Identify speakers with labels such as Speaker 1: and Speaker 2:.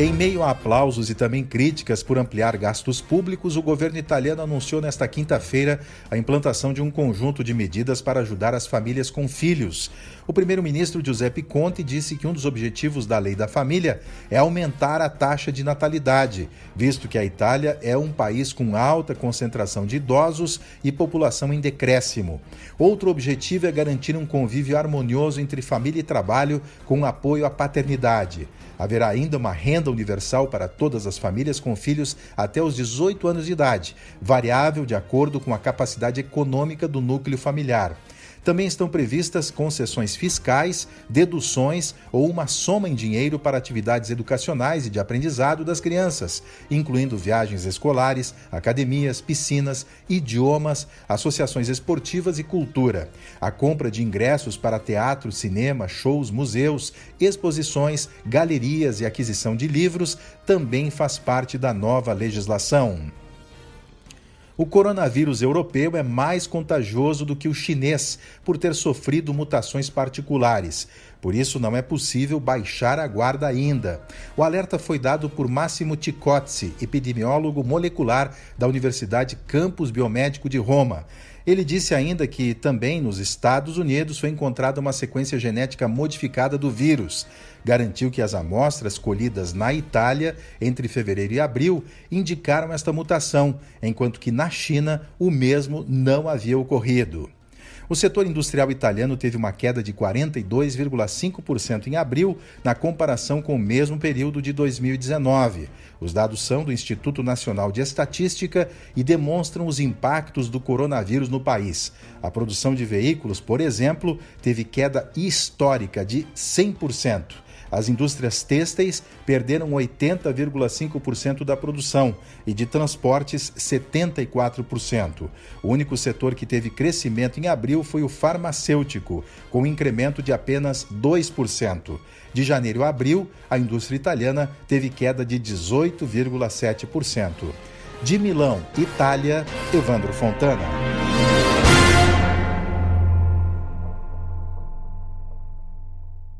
Speaker 1: Em meio a aplausos e também críticas por ampliar gastos públicos, o governo italiano anunciou nesta quinta-feira a implantação de um conjunto de medidas para ajudar as famílias com filhos. O primeiro-ministro Giuseppe Conte disse que um dos objetivos da Lei da Família é aumentar a taxa de natalidade, visto que a Itália é um país com alta concentração de idosos e população em decréscimo. Outro objetivo é garantir um convívio harmonioso entre família e trabalho com apoio à paternidade. Haverá ainda uma renda universal para todas as famílias com filhos até os 18 anos de idade, variável de acordo com a capacidade econômica do núcleo familiar. Também estão previstas concessões fiscais, deduções ou uma soma em dinheiro para atividades educacionais e de aprendizado das crianças, incluindo viagens escolares, academias, piscinas, idiomas, associações esportivas e cultura. A compra de ingressos para teatro, cinema, shows, museus, exposições, galerias e aquisição de livros também faz parte da nova legislação. O coronavírus europeu é mais contagioso do que o chinês, por ter sofrido mutações particulares. Por isso, não é possível baixar a guarda ainda. O alerta foi dado por Massimo Ticozzi, epidemiólogo molecular da Universidade Campus Biomédico de Roma. Ele disse ainda que também nos Estados Unidos foi encontrada uma sequência genética modificada do vírus. Garantiu que as amostras colhidas na Itália entre fevereiro e abril indicaram esta mutação, enquanto que na China o mesmo não havia ocorrido. O setor industrial italiano teve uma queda de 42,5% em abril, na comparação com o mesmo período de 2019. Os dados são do Instituto Nacional de Estatística e demonstram os impactos do coronavírus no país. A produção de veículos, por exemplo, teve queda histórica de 100%. As indústrias têxteis perderam 80,5% da produção e de transportes 74%. O único setor que teve crescimento em abril foi o farmacêutico, com um incremento de apenas 2%. De janeiro a abril, a indústria italiana teve queda de 18,7%. De Milão, Itália, Evandro Fontana.